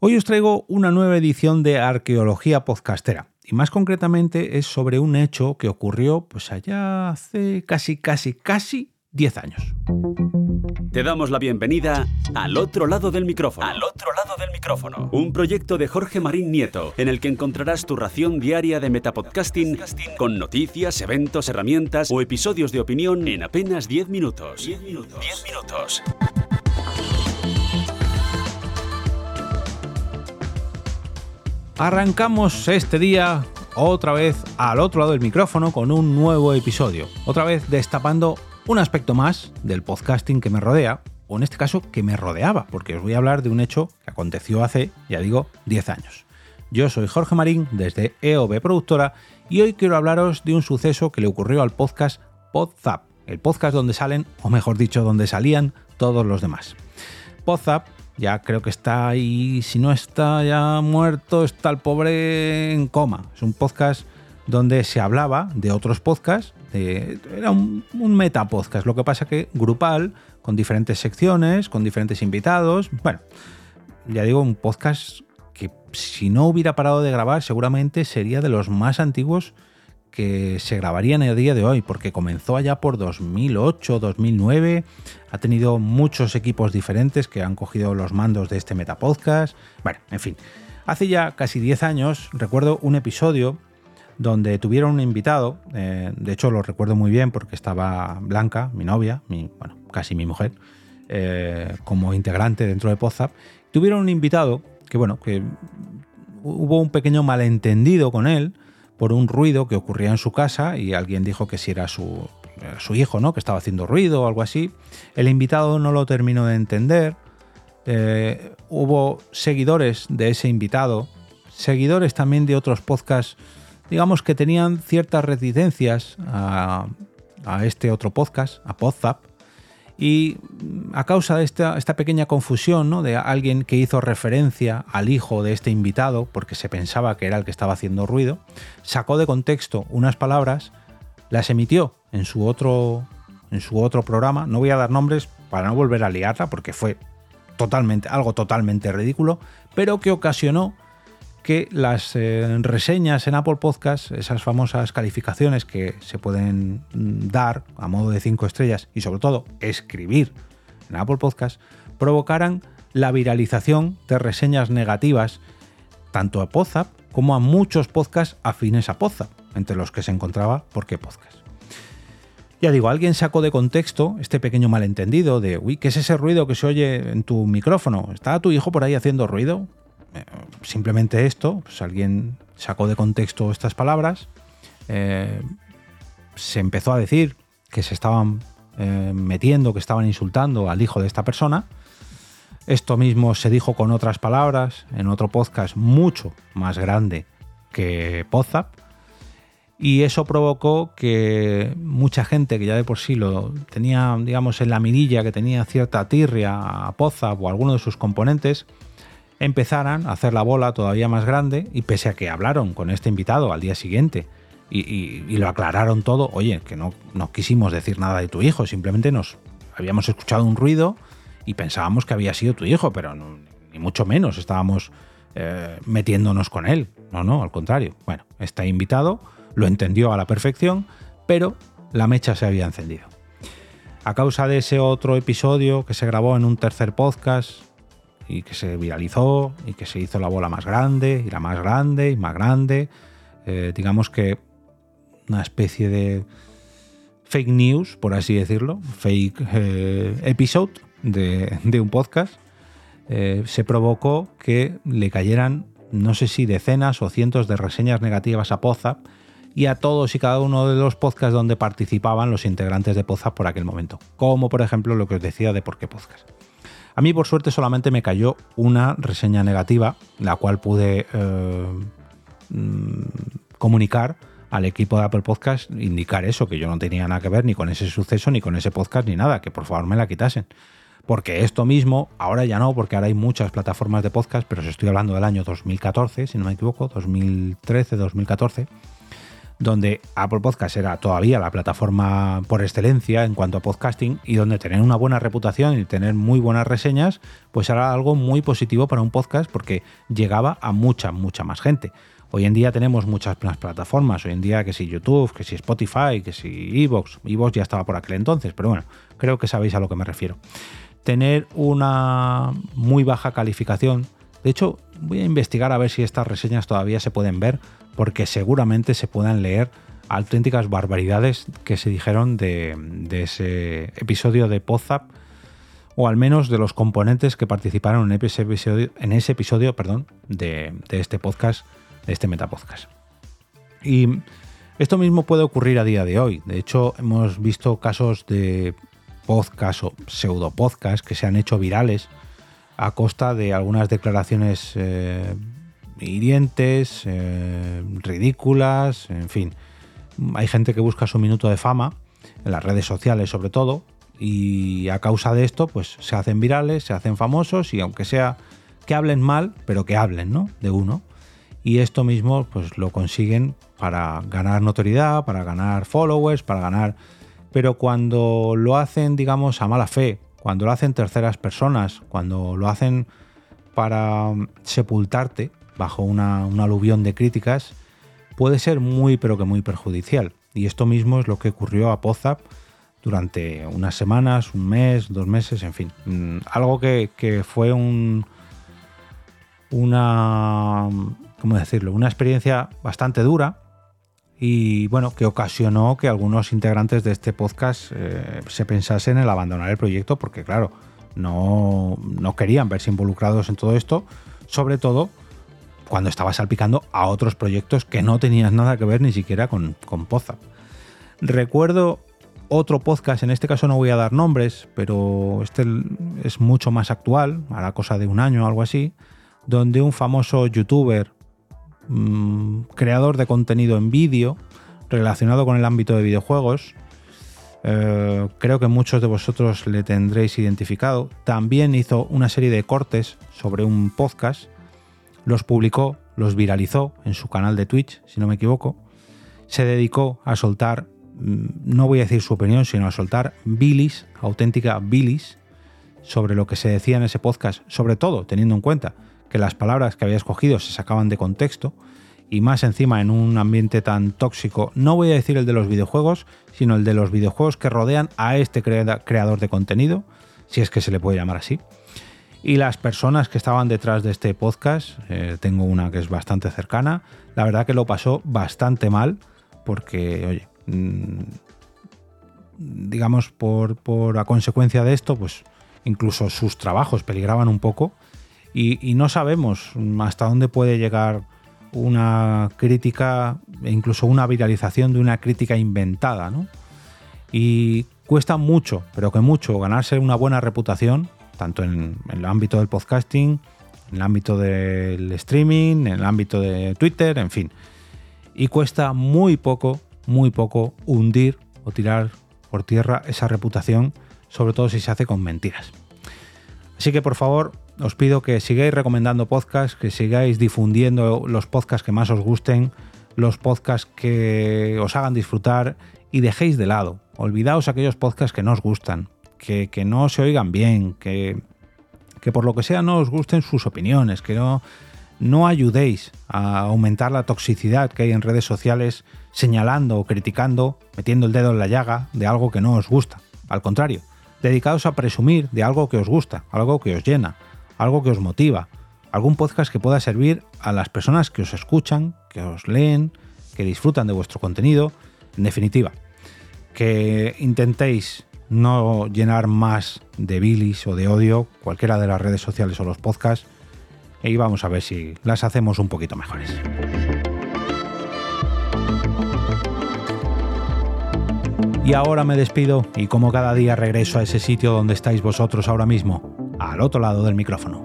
Hoy os traigo una nueva edición de Arqueología Podcastera y más concretamente es sobre un hecho que ocurrió pues allá hace casi, casi, casi 10 años. Te damos la bienvenida al otro lado del micrófono. Al otro lado del micrófono. Un proyecto de Jorge Marín Nieto, en el que encontrarás tu ración diaria de metapodcasting con noticias, eventos, herramientas o episodios de opinión en apenas 10 minutos. 10 minutos. 10 minutos. Arrancamos este día otra vez al otro lado del micrófono con un nuevo episodio. Otra vez destapando un aspecto más del podcasting que me rodea, o en este caso que me rodeaba, porque os voy a hablar de un hecho que aconteció hace, ya digo, 10 años. Yo soy Jorge Marín desde EOB Productora y hoy quiero hablaros de un suceso que le ocurrió al podcast PodZap, el podcast donde salen, o mejor dicho, donde salían todos los demás. PodZap ya creo que está ahí, si no está ya muerto, está el pobre en coma. Es un podcast donde se hablaba de otros podcasts, era un, un meta podcast, lo que pasa que grupal, con diferentes secciones, con diferentes invitados, bueno, ya digo, un podcast que si no hubiera parado de grabar seguramente sería de los más antiguos que se grabarían el día de hoy, porque comenzó allá por 2008, 2009, ha tenido muchos equipos diferentes que han cogido los mandos de este Metapodcast. Bueno, en fin, hace ya casi 10 años recuerdo un episodio donde tuvieron un invitado, eh, de hecho lo recuerdo muy bien porque estaba Blanca, mi novia, mi, bueno, casi mi mujer, eh, como integrante dentro de Podzap, tuvieron un invitado que, bueno, que hubo un pequeño malentendido con él, por un ruido que ocurría en su casa y alguien dijo que si era su, su hijo, ¿no? Que estaba haciendo ruido o algo así. El invitado no lo terminó de entender. Eh, hubo seguidores de ese invitado, seguidores también de otros podcasts, digamos que tenían ciertas reticencias a, a este otro podcast, a Podzap, y a causa de esta, pequeña confusión ¿no? de alguien que hizo referencia al hijo de este invitado, porque se pensaba que era el que estaba haciendo ruido, sacó de contexto unas palabras, las emitió en su otro, en su otro programa. No voy a dar nombres para no volver a liarla, porque fue totalmente, algo totalmente ridículo, pero que ocasionó que las eh, reseñas en Apple Podcast, esas famosas calificaciones que se pueden mm, dar a modo de cinco estrellas y sobre todo escribir en Apple Podcast, provocaran la viralización de reseñas negativas tanto a Podzap como a muchos podcasts afines a Podzap, entre los que se encontraba ¿Por qué Podcast? Ya digo, alguien sacó de contexto este pequeño malentendido de, uy, ¿qué es ese ruido que se oye en tu micrófono? ¿Está tu hijo por ahí haciendo ruido? Simplemente esto, pues alguien sacó de contexto estas palabras, eh, se empezó a decir que se estaban eh, metiendo, que estaban insultando al hijo de esta persona. Esto mismo se dijo con otras palabras en otro podcast mucho más grande que Podzap. Y eso provocó que mucha gente que ya de por sí lo tenía, digamos, en la mirilla, que tenía cierta tirria a Podzap o a alguno de sus componentes, empezaran a hacer la bola todavía más grande y pese a que hablaron con este invitado al día siguiente y, lo aclararon todo, oye, que no, quisimos decir nada de tu hijo, simplemente nos habíamos escuchado un ruido y pensábamos que había sido tu hijo, pero ni mucho menos estábamos eh, metiéndonos con él. No, no, al contrario. Bueno, este invitado lo entendió a la perfección, pero la mecha se había encendido. A causa de ese otro episodio que se grabó en un tercer podcast, y que se viralizó y que se hizo la bola más grande y la más grande y más grande. Eh, digamos que una especie de fake news, por así decirlo, fake eh, episode de, un podcast, eh, se provocó que le cayeran, no sé si decenas o cientos de reseñas negativas a Podzap y a todos y cada uno de los podcasts donde participaban los integrantes de Podzap por aquel momento, como por ejemplo lo que os decía de por qué podcast. A mí, por suerte, solamente me cayó una reseña negativa, la cual pude eh, mm, comunicar al equipo de Apple Podcast, indicar eso, que yo no tenía nada que ver ni con ese suceso, ni con ese podcast, ni nada, que por favor me la quitasen. Porque esto mismo, ahora ya no, porque ahora hay muchas plataformas de podcast, pero os estoy hablando del año 2014, si no me equivoco, 2013, 2014, donde Apple Podcast era todavía la plataforma por excelencia en cuanto a podcasting y donde tener una buena reputación y tener muy buenas reseñas, pues era algo muy positivo para un podcast porque llegaba a mucha, mucha más gente. Hoy en día tenemos muchas más plataformas, hoy en día que si YouTube, que si Spotify, que si Evox, Evox ya estaba por aquel entonces, pero bueno, creo que sabéis a lo que me refiero. Tener una muy baja calificación, de hecho voy a investigar a ver si estas reseñas todavía se pueden ver, porque seguramente se puedan leer auténticas barbaridades que se dijeron de, ese episodio de Podzap, o al menos de los componentes que participaron en ese episodio, en ese episodio perdón, de, este podcast de este Metapodcast. Y esto mismo puede ocurrir a día de hoy. De hecho, hemos visto casos de podcast o pseudo podcast que se han hecho virales a costa de algunas declaraciones eh, hirientes, eh, ridículas, en fin. Hay gente que busca su minuto de fama, en las redes sociales sobre todo, y a causa de esto, pues se hacen virales, se hacen famosos, y aunque sea que hablen mal, pero que hablen, ¿no? De uno y esto mismo pues lo consiguen para ganar notoriedad, para ganar followers, para ganar... Pero cuando lo hacen, digamos, a mala fe, cuando lo hacen terceras personas, cuando lo hacen para mm, sepultarte bajo una, aluvión de críticas, puede ser muy pero que muy perjudicial. Y esto mismo es lo que ocurrió a Pozap durante unas semanas, un mes, dos meses, en fin. Mm, algo que, que fue un, una ¿cómo decirlo? Una experiencia bastante dura y bueno, que ocasionó que algunos integrantes de este podcast eh, se pensasen en abandonar el proyecto porque claro, no, no querían verse involucrados en todo esto, sobre todo cuando estaba salpicando a otros proyectos que no tenían nada que ver ni siquiera con, con Poza. Recuerdo otro podcast, en este caso no voy a dar nombres, pero este es mucho más actual, a la cosa de un año o algo así, donde un famoso youtuber Mm, creador de contenido en vídeo relacionado con el ámbito de videojuegos. Eh, creo que muchos de vosotros le tendréis identificado. También hizo una serie de cortes sobre un podcast. Los publicó, los viralizó en su canal de Twitch, si no me equivoco. Se dedicó a soltar, mm, no voy a decir su opinión, sino a soltar bilis, auténtica bilis, sobre lo que se decía en ese podcast, sobre todo teniendo en cuenta que las palabras que había escogido se sacaban de contexto y más encima en un ambiente tan tóxico, no voy a decir el de los videojuegos, sino el de los videojuegos que rodean a este creador de contenido, si es que se le puede llamar así. Y las personas que estaban detrás de este podcast, eh, tengo una que es bastante cercana, la verdad que lo pasó bastante mal, porque, oye, mm, digamos, por, por a consecuencia de esto, pues incluso sus trabajos peligraban un poco y, no sabemos hasta dónde puede llegar una crítica e incluso una viralización de una crítica inventada, ¿no? Y cuesta mucho, pero que mucho, ganarse una buena reputación, tanto en, el ámbito del podcasting, en el ámbito del streaming, en el ámbito de Twitter, en fin. Y cuesta muy poco, muy poco hundir o tirar por tierra esa reputación, sobre todo si se hace con mentiras. Así que por favor, os pido que sigáis recomendando podcasts, que sigáis difundiendo los podcasts que más os gusten, los podcasts que os hagan disfrutar y dejéis de lado. Olvidaos aquellos podcasts que no os gustan, que, no se oigan bien, que, que, por lo que sea no os gusten sus opiniones, que no, no ayudéis a aumentar la toxicidad que hay en redes sociales señalando o criticando, metiendo el dedo en la llaga de algo que no os gusta. Al contrario, dedicados a presumir de algo que os gusta, algo que os llena, algo que os motiva, algún podcast que pueda servir a las personas que os escuchan, que os leen, que disfrutan de vuestro contenido, en definitiva, que intentéis no llenar más de bilis o de odio cualquiera de las redes sociales o los podcasts y vamos a ver si las hacemos un poquito mejores. Y ahora me despido y como cada día regreso a ese sitio donde estáis vosotros ahora mismo, al otro lado del micrófono.